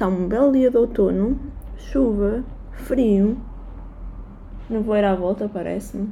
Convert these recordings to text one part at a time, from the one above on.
Está um belo dia de outono, chuva, frio, nevoeiro à volta, parece-me.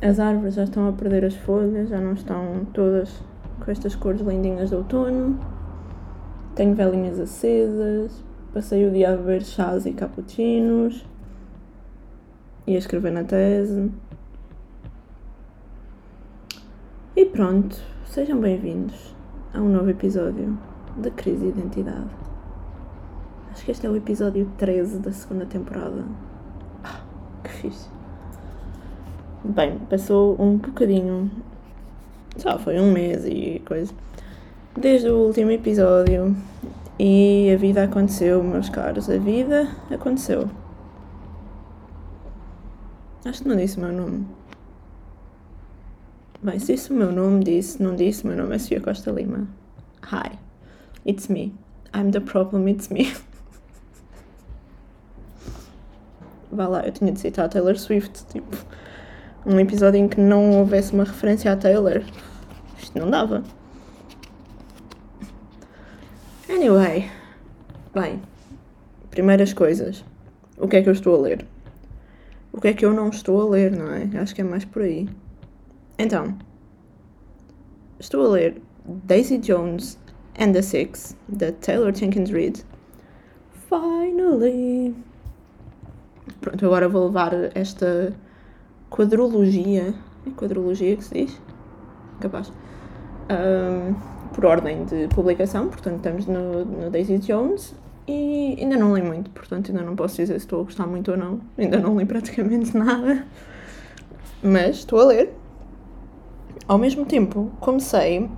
As árvores já estão a perder as folhas, já não estão todas com estas cores lindinhas de outono. Tenho velinhas acesas, passei o dia a beber chás e cappuccinos e a escrever na tese. E pronto, sejam bem-vindos a um novo episódio da Crise de Identidade. Acho que este é o episódio 13 da segunda temporada. Ah, que fixe. Bem, passou um bocadinho. Só foi um mês e coisa. Desde o último episódio. E a vida aconteceu, meus caros. A vida aconteceu. Acho que não disse o meu nome. Bem, se disse o meu nome, disse, não disse, meu nome é Sofia Costa Lima. Hi, it's me. I'm the problem, it's me. Vá lá, eu tinha de citar a Taylor Swift, tipo, um episódio em que não houvesse uma referência à Taylor. Isto não dava. Anyway, bem, primeiras coisas. O que é que eu estou a ler? O que é que eu não estou a ler, não é? Acho que é mais por aí. Então, estou a ler Daisy Jones and the Six, da Taylor Jenkins Reid. Finally! Pronto, agora vou levar esta quadrologia. É quadrologia que se diz? Capaz. Um, por ordem de publicação, portanto, estamos no, no Daisy Jones e ainda não li muito, portanto, ainda não posso dizer se estou a gostar muito ou não. Ainda não li praticamente nada, mas estou a ler ao mesmo tempo, comecei,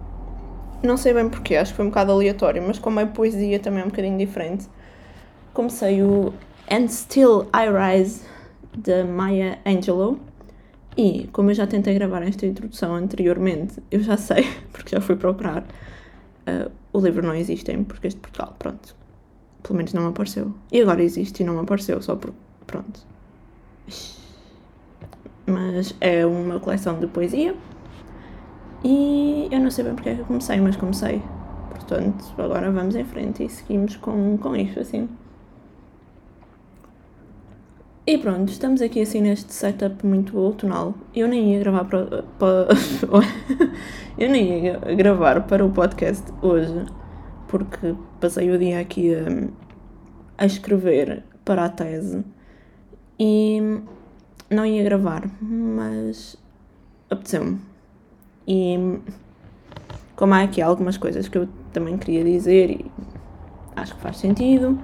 não sei bem porquê, acho que foi um bocado aleatório, mas como é poesia também é um bocadinho diferente, comecei o And Still I Rise, de Maya Angelou. E, como eu já tentei gravar esta introdução anteriormente, eu já sei, porque já fui procurar, uh, o livro não existe em português de Portugal, pronto. Pelo menos não apareceu. E agora existe e não apareceu, só por. pronto. Mas é uma coleção de poesia e eu não sei bem porque é que comecei, mas comecei. Portanto, agora vamos em frente e seguimos com, com isto assim. E pronto, estamos aqui assim neste setup muito outonal. Eu nem ia gravar para, para eu nem ia gravar para o podcast hoje, porque passei o dia aqui a, a escrever para a tese e não ia gravar, mas apeteceu-me. E como há aqui algumas coisas que eu também queria dizer e acho que faz sentido,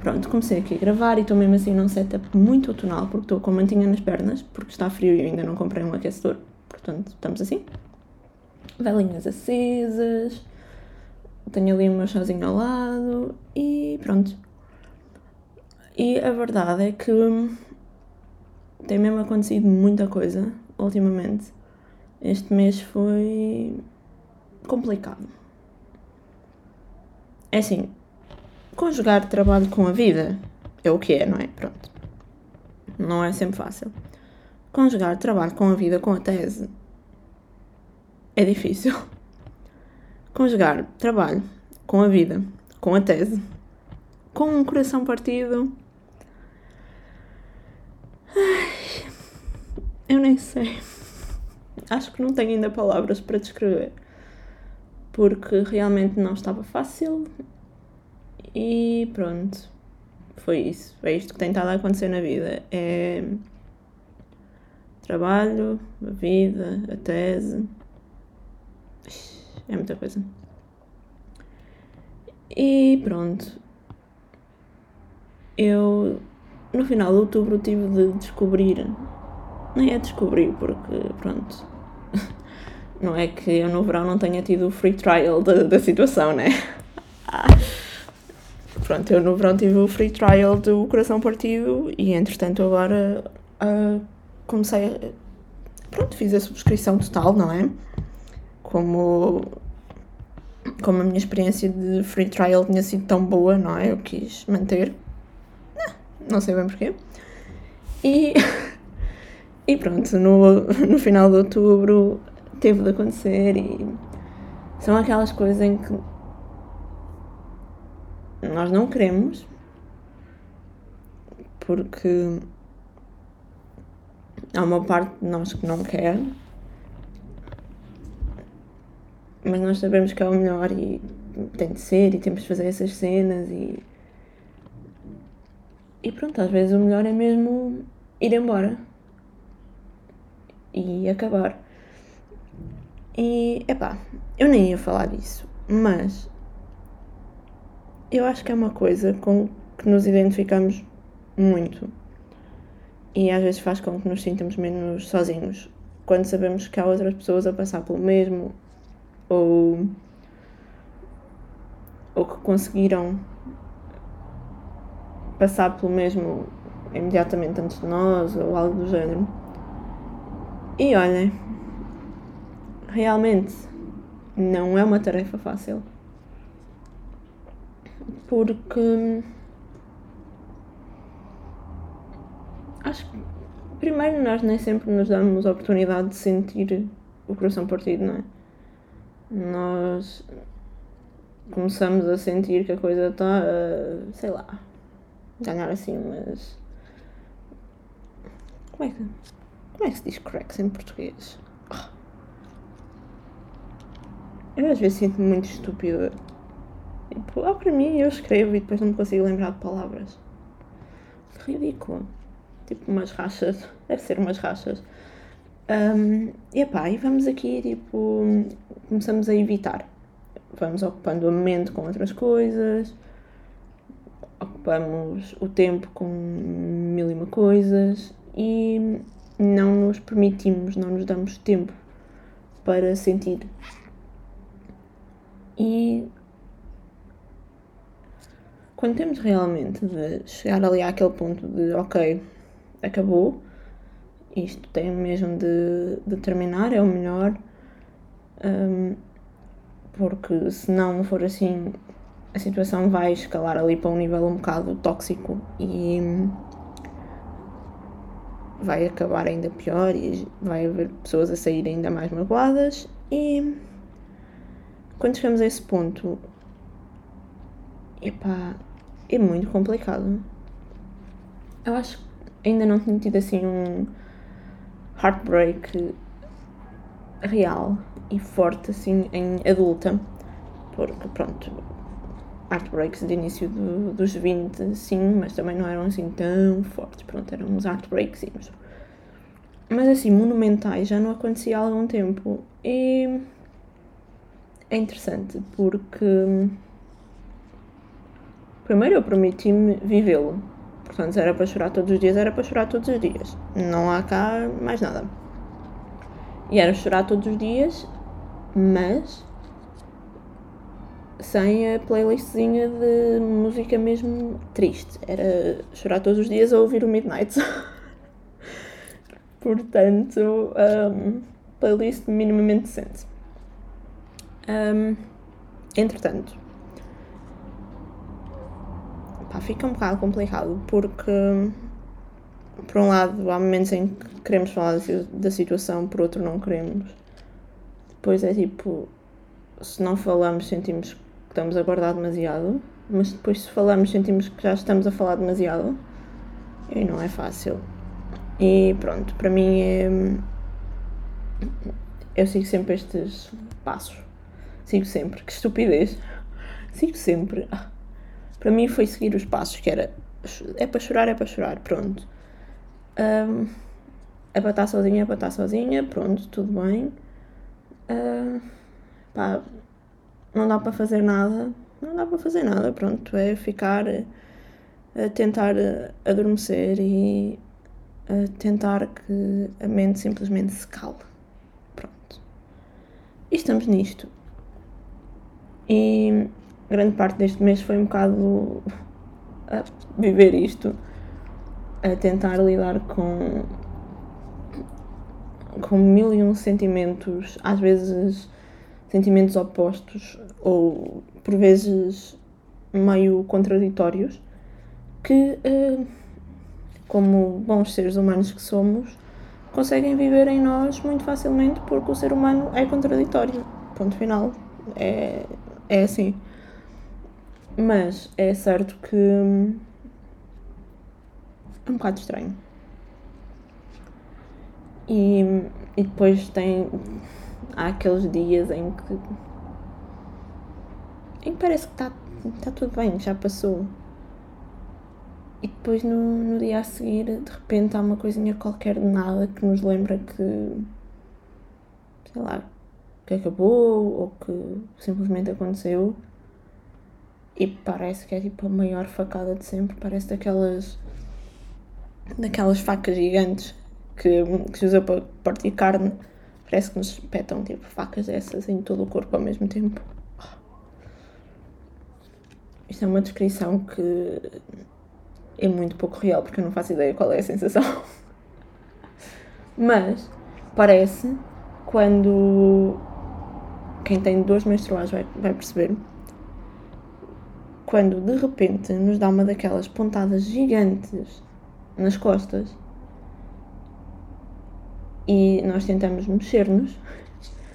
pronto, comecei aqui a gravar e estou mesmo assim num setup muito outonal porque estou com mantinha nas pernas, porque está frio e eu ainda não comprei um aquecedor, portanto estamos assim. Velinhas acesas, tenho ali o meu chazinho ao lado e pronto. E a verdade é que tem mesmo acontecido muita coisa ultimamente este mês foi complicado. É assim, conjugar trabalho com a vida é o que é, não é? Pronto. Não é sempre fácil. Conjugar trabalho com a vida com a tese é difícil. Conjugar trabalho com a vida com a tese com um coração partido. Ai, eu nem sei acho que não tenho ainda palavras para descrever. Porque realmente não estava fácil e pronto. Foi isso. É isto que tem estado a acontecer na vida. É trabalho, a vida, a tese. É muita coisa. E pronto. Eu no final de outubro tive de descobrir. Nem é descobrir, porque pronto não é que eu no verão não tenha tido o free trial da, da situação, né? Pronto, eu no verão tive o free trial do Coração Partido e entretanto agora uh, comecei a. Pronto, fiz a subscrição total, não é? Como. Como a minha experiência de free trial tinha sido tão boa, não é? Eu quis manter. Não sei bem porquê. E. E pronto, no, no final de outubro teve de acontecer e são aquelas coisas em que nós não queremos porque há uma parte de nós que não quer, mas nós sabemos que é o melhor e tem de ser e temos de fazer essas cenas e. E pronto, às vezes o melhor é mesmo ir embora e acabar. E epá, eu nem ia falar disso, mas eu acho que é uma coisa com que nos identificamos muito e às vezes faz com que nos sintamos menos sozinhos quando sabemos que há outras pessoas a passar pelo mesmo ou, ou que conseguiram passar pelo mesmo imediatamente antes de nós ou algo do género. E olhem, realmente não é uma tarefa fácil. Porque acho que primeiro nós nem sempre nos damos a oportunidade de sentir o coração partido, não é? Nós começamos a sentir que a coisa está, sei lá, ganhar assim mas Como é que. Como é que se diz cracks em português? Eu às vezes sinto-me muito estúpida. Tipo, ah, para mim eu escrevo e depois não me consigo lembrar de palavras. Ridículo. Tipo, umas rachas. Deve ser umas rachas. Um, e epá, e vamos aqui, tipo, começamos a evitar. Vamos ocupando a mente com outras coisas, ocupamos o tempo com mil e uma coisas e não nos permitimos, não nos damos tempo para sentir. E quando temos realmente de chegar ali àquele ponto de ok, acabou, isto tem mesmo de, de terminar, é o melhor, um, porque se não for assim, a situação vai escalar ali para um nível um bocado tóxico e vai acabar ainda pior e vai haver pessoas a sair ainda mais magoadas e quando chegamos a esse ponto, epá, é muito complicado. Eu acho que ainda não tinha tido assim um heartbreak real e forte assim em adulta, porque pronto, heartbreaks de início do, dos 20, sim, mas também não eram assim tão fortes, pronto, eram uns heartbreaks. Mas assim, monumentais já não acontecia há algum tempo e é interessante porque primeiro eu prometi-me vivê-lo. Portanto, se era para chorar todos os dias, era para chorar todos os dias. Não há cá mais nada. E era chorar todos os dias, mas sem a playlistzinha de música mesmo triste. Era chorar todos os dias a ouvir o Midnight. Portanto, um, playlist minimamente decente. Um, entretanto, pá, fica um bocado complicado porque, por um lado, há momentos em que queremos falar da situação, por outro, não queremos. Depois é tipo, se não falamos, sentimos que estamos a guardar demasiado, mas depois, se falamos, sentimos que já estamos a falar demasiado e não é fácil. E pronto, para mim é. Eu sigo sempre estes passos. Sigo sempre. Que estupidez. Sigo sempre. Para mim foi seguir os passos, que era. É para chorar, é para chorar. Pronto. Um, é para estar sozinha, é para estar sozinha. Pronto, tudo bem. Pá, não dá para fazer nada. Não dá para fazer nada. Pronto, é ficar. A tentar adormecer e a tentar que a mente simplesmente se cale. Pronto. E estamos nisto. E grande parte deste mês foi um bocado a viver isto, a tentar lidar com com mil e um sentimentos, às vezes sentimentos opostos ou por vezes meio contraditórios, que uh, como bons seres humanos que somos, conseguem viver em nós muito facilmente porque o ser humano é contraditório. Ponto final. É, é assim. Mas é certo que é um bocado estranho. E, e depois tem. Há aqueles dias em que. em que parece que está tá tudo bem, já passou. E depois no, no dia a seguir, de repente, há uma coisinha qualquer de nada que nos lembra que. sei lá, que acabou ou que simplesmente aconteceu. E parece que é tipo a maior facada de sempre. Parece daquelas. daquelas facas gigantes que, que se usa para partir carne. Parece que nos espetam tipo facas dessas em todo o corpo ao mesmo tempo. Isto é uma descrição que é muito pouco real porque eu não faço ideia qual é a sensação. Mas parece quando quem tem duas menstruais vai, vai perceber. Quando de repente nos dá uma daquelas pontadas gigantes nas costas e nós tentamos mexer-nos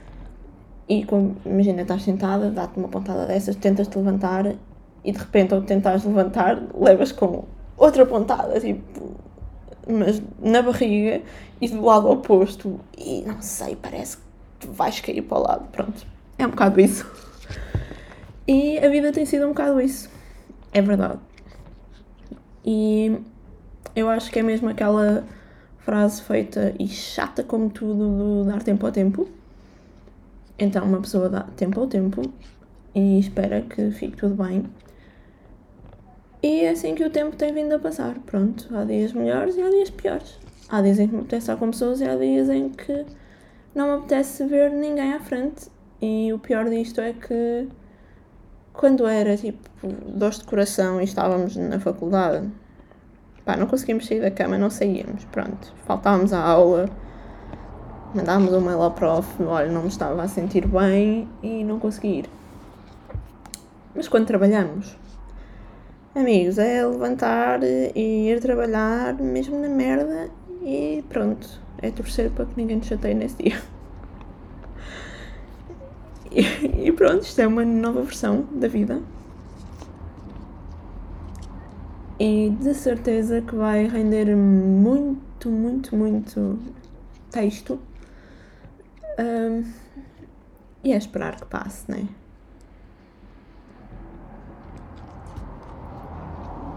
e como, imagina, estás sentada, dá-te uma pontada dessas, tentas-te levantar e de repente ao tentares levantar levas com outra pontada, tipo, mas na barriga e do lado oposto. E não sei, parece que vais cair para o lado, pronto, é um bocado isso. E a vida tem sido um bocado isso, é verdade. E eu acho que é mesmo aquela frase feita e chata como tudo do dar tempo ao tempo. Então uma pessoa dá tempo ao tempo e espera que fique tudo bem. E é assim que o tempo tem vindo a passar. Pronto, há dias melhores e há dias piores. Há dias em que me apetece estar com pessoas e há dias em que não me apetece ver ninguém à frente. E o pior disto é que quando era tipo dores de coração e estávamos na faculdade, Pá, não conseguimos sair da cama, não saíamos, pronto. Faltávamos à aula, mandávamos um mail ao prof, olha, não me estava a sentir bem e não consegui ir. Mas quando trabalhamos, amigos, é levantar e ir trabalhar mesmo na merda e pronto, é torcer para que ninguém te chateie nesse dia. E, pronto, isto é uma nova versão da vida. e de certeza que vai render muito, muito, muito texto. Um, e é esperar que passe, né?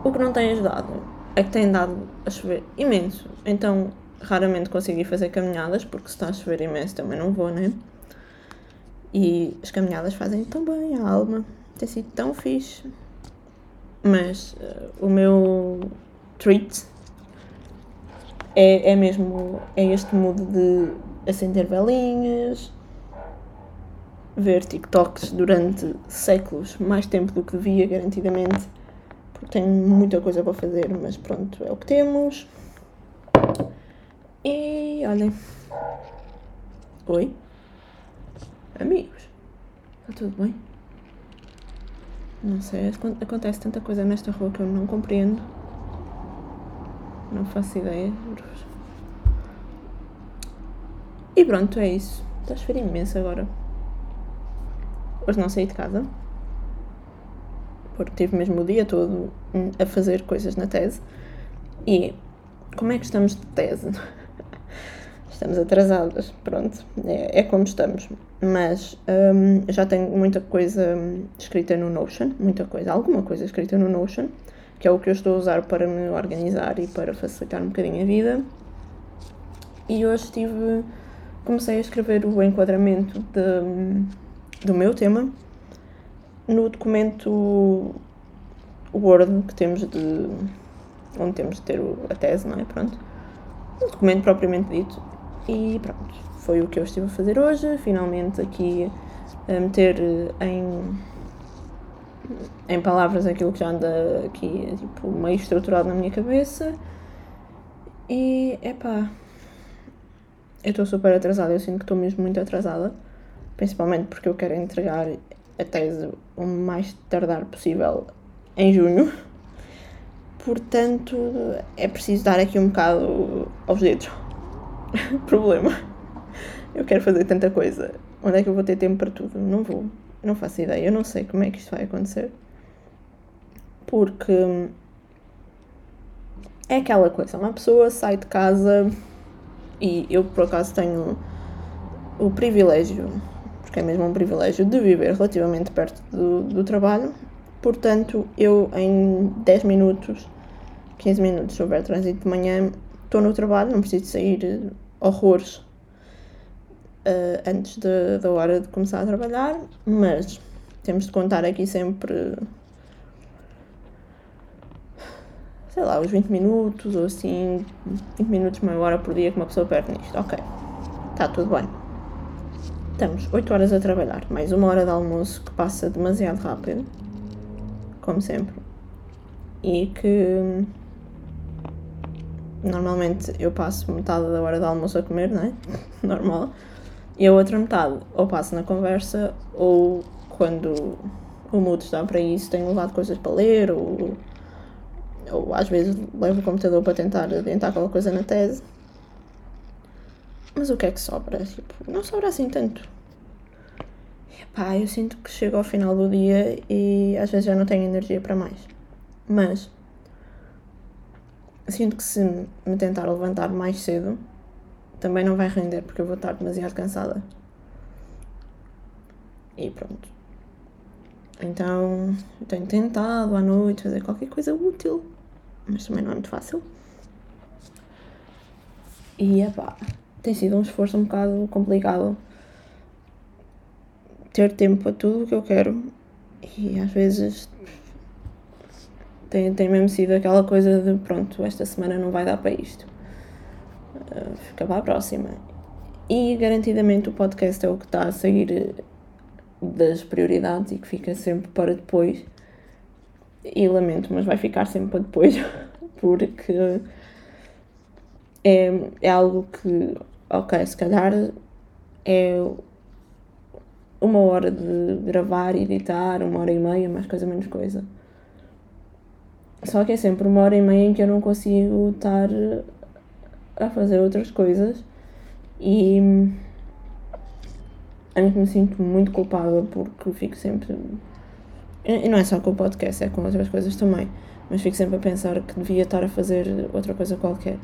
O que não tem ajudado é que tem dado a chover imenso, então raramente consegui fazer caminhadas, porque se está a chover imenso também não vou, né? E as caminhadas fazem tão bem a alma, tem sido tão fixe. Mas uh, o meu treat é, é mesmo é este mood de acender velinhas, ver TikToks durante séculos, mais tempo do que devia, garantidamente, porque tenho muita coisa para fazer, mas pronto, é o que temos. E olhem. Oi? Amigos, está tudo bem? Não sei, acontece tanta coisa nesta rua que eu não compreendo. Não faço ideia. E pronto, é isso. Está a chover imenso agora. Hoje não saí de casa. Porque tive mesmo o dia todo a fazer coisas na tese. E como é que estamos de tese? estamos atrasadas, pronto, é, é como estamos. Mas um, já tenho muita coisa escrita no Notion, muita coisa, alguma coisa escrita no Notion, que é o que eu estou a usar para me organizar e para facilitar um bocadinho a vida. E hoje estive, comecei a escrever o enquadramento de, do meu tema no documento Word que temos de. onde temos de ter a tese, não é? Pronto. O documento propriamente dito. E pronto, foi o que eu estive a fazer hoje. Finalmente aqui a meter em, em palavras aquilo que já anda aqui tipo, meio estruturado na minha cabeça. E epá, eu estou super atrasada, eu sinto que estou mesmo muito atrasada, principalmente porque eu quero entregar a tese o mais tardar possível em junho. Portanto, é preciso dar aqui um bocado aos dedos Problema. Eu quero fazer tanta coisa. Onde é que eu vou ter tempo para tudo? Não vou. Não faço ideia. Eu não sei como é que isto vai acontecer. Porque é aquela coisa. Uma pessoa sai de casa e eu por acaso tenho o privilégio, porque é mesmo um privilégio, de viver relativamente perto do, do trabalho. Portanto, eu em 10 minutos, 15 minutos, se houver trânsito de manhã, estou no trabalho, não preciso sair horrores uh, antes da hora de começar a trabalhar, mas temos de contar aqui sempre, sei lá, os 20 minutos ou assim, 20 minutos, meia hora por dia que uma pessoa perde nisto. Ok, está tudo bem. Estamos 8 horas a trabalhar, mais uma hora de almoço que passa demasiado rápido, como sempre, e que normalmente eu passo metade da hora de almoço a comer, não é? Normal. E a outra metade ou passo na conversa ou quando o mood está para isso tenho levado coisas para ler ou, ou às vezes levo o computador para tentar adiantar qualquer coisa na tese. Mas o que é que sobra? Tipo, não sobra assim tanto. Epá, eu sinto que chego ao final do dia e às vezes já não tenho energia para mais. Mas sinto que se me tentar levantar mais cedo também não vai render porque eu vou estar demasiado cansada. E pronto. Então tenho tentado à noite fazer qualquer coisa útil, mas também não é muito fácil. E epá, tem sido um esforço um bocado complicado ter tempo para tudo o que eu quero e às vezes tem, tem mesmo sido aquela coisa de pronto, esta semana não vai dar para isto. Uh, fica para a próxima. E garantidamente o podcast é o que está a sair das prioridades e que fica sempre para depois. E lamento, mas vai ficar sempre para depois, porque é, é algo que, ok, se calhar é uma hora de gravar, editar, uma hora e meia, mais coisa, menos coisa. Só que é sempre uma hora e meia em que eu não consigo estar a fazer outras coisas e eu me sinto muito culpada porque fico sempre. E não é só com o podcast, é com outras coisas também. Mas fico sempre a pensar que devia estar a fazer outra coisa qualquer.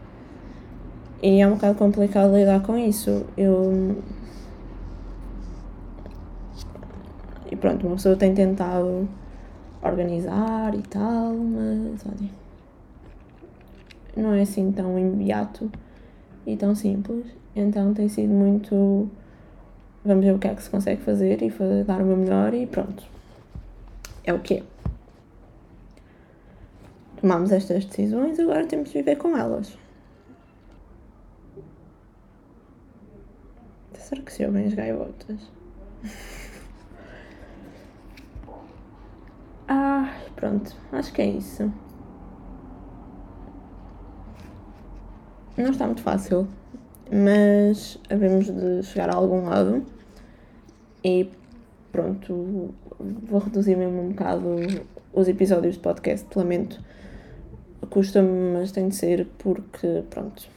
E é um bocado complicado lidar com isso. Eu E pronto, uma pessoa tem tentado organizar e tal, mas olha, não é assim tão imediato e tão simples. Então tem sido muito. Vamos ver o que é que se consegue fazer e fazer, dar o meu melhor e pronto. É o que é. Tomamos estas decisões, agora temos de viver com elas. Será que se ouvem as gaivotas? Ah, pronto, acho que é isso. Não está muito fácil, mas havemos de chegar a algum lado e pronto, vou reduzir mesmo um bocado os episódios de podcast, lamento. Custa-me, mas tem de ser porque, pronto,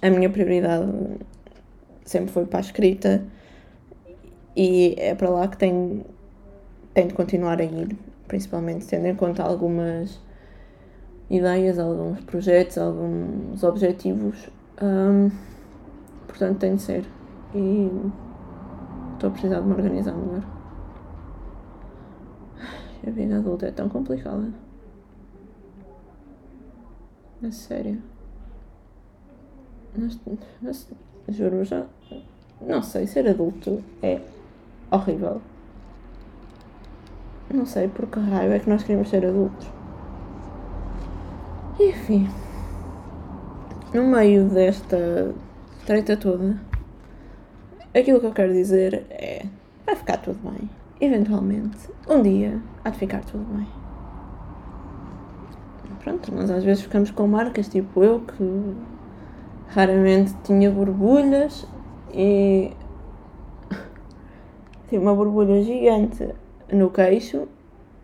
a minha prioridade sempre foi para a escrita e é para lá que tenho tem de continuar a ir, principalmente tendo em conta algumas ideias, alguns projetos, alguns objetivos. Um, portanto, tem de ser. E estou a precisar de me organizar melhor. A vida adulta é tão complicada. É sério. Mas, mas, juro, já. Não sei, ser adulto é horrível. Não sei por que raio é que nós queremos ser adultos. Enfim. No meio desta treta toda, aquilo que eu quero dizer é: vai ficar tudo bem. Eventualmente, um dia, há de ficar tudo bem. Pronto, nós às vezes ficamos com marcas, tipo eu, que raramente tinha borbulhas e. tinha uma borbulha gigante no queixo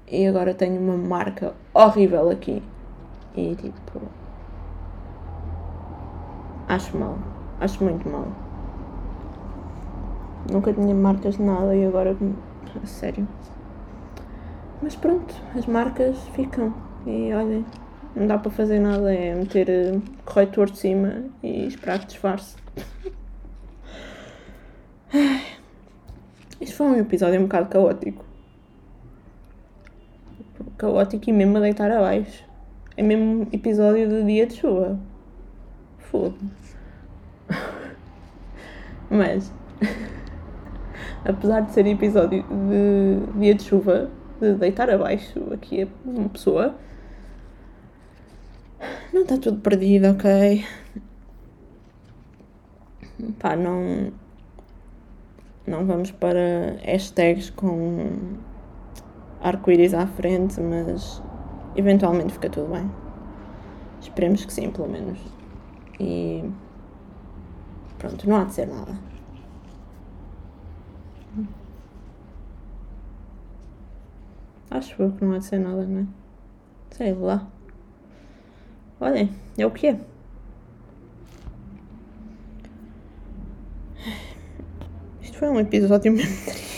e agora tenho uma marca horrível aqui. E tipo. Acho mal. Acho muito mal. Nunca tinha marcas de nada e agora. A sério. Mas pronto, as marcas ficam. E olhem, não dá para fazer nada, é meter eh, corretor de cima e esperar que disfarce. Isto foi um episódio um bocado caótico. Caótico e mesmo a deitar abaixo. É mesmo episódio de dia de chuva. Foda. Mas, apesar de ser episódio de dia de chuva, de deitar abaixo aqui uma pessoa, não está tudo perdido, ok? Pá, não. Não vamos para hashtags com arco-íris à frente, mas eventualmente fica tudo bem. Esperemos que sim, pelo menos. E pronto, não há de ser nada. Acho que não há de ser nada, não é? Sei lá. Olhem, é o que é. Isto foi um episódio mesmo triste.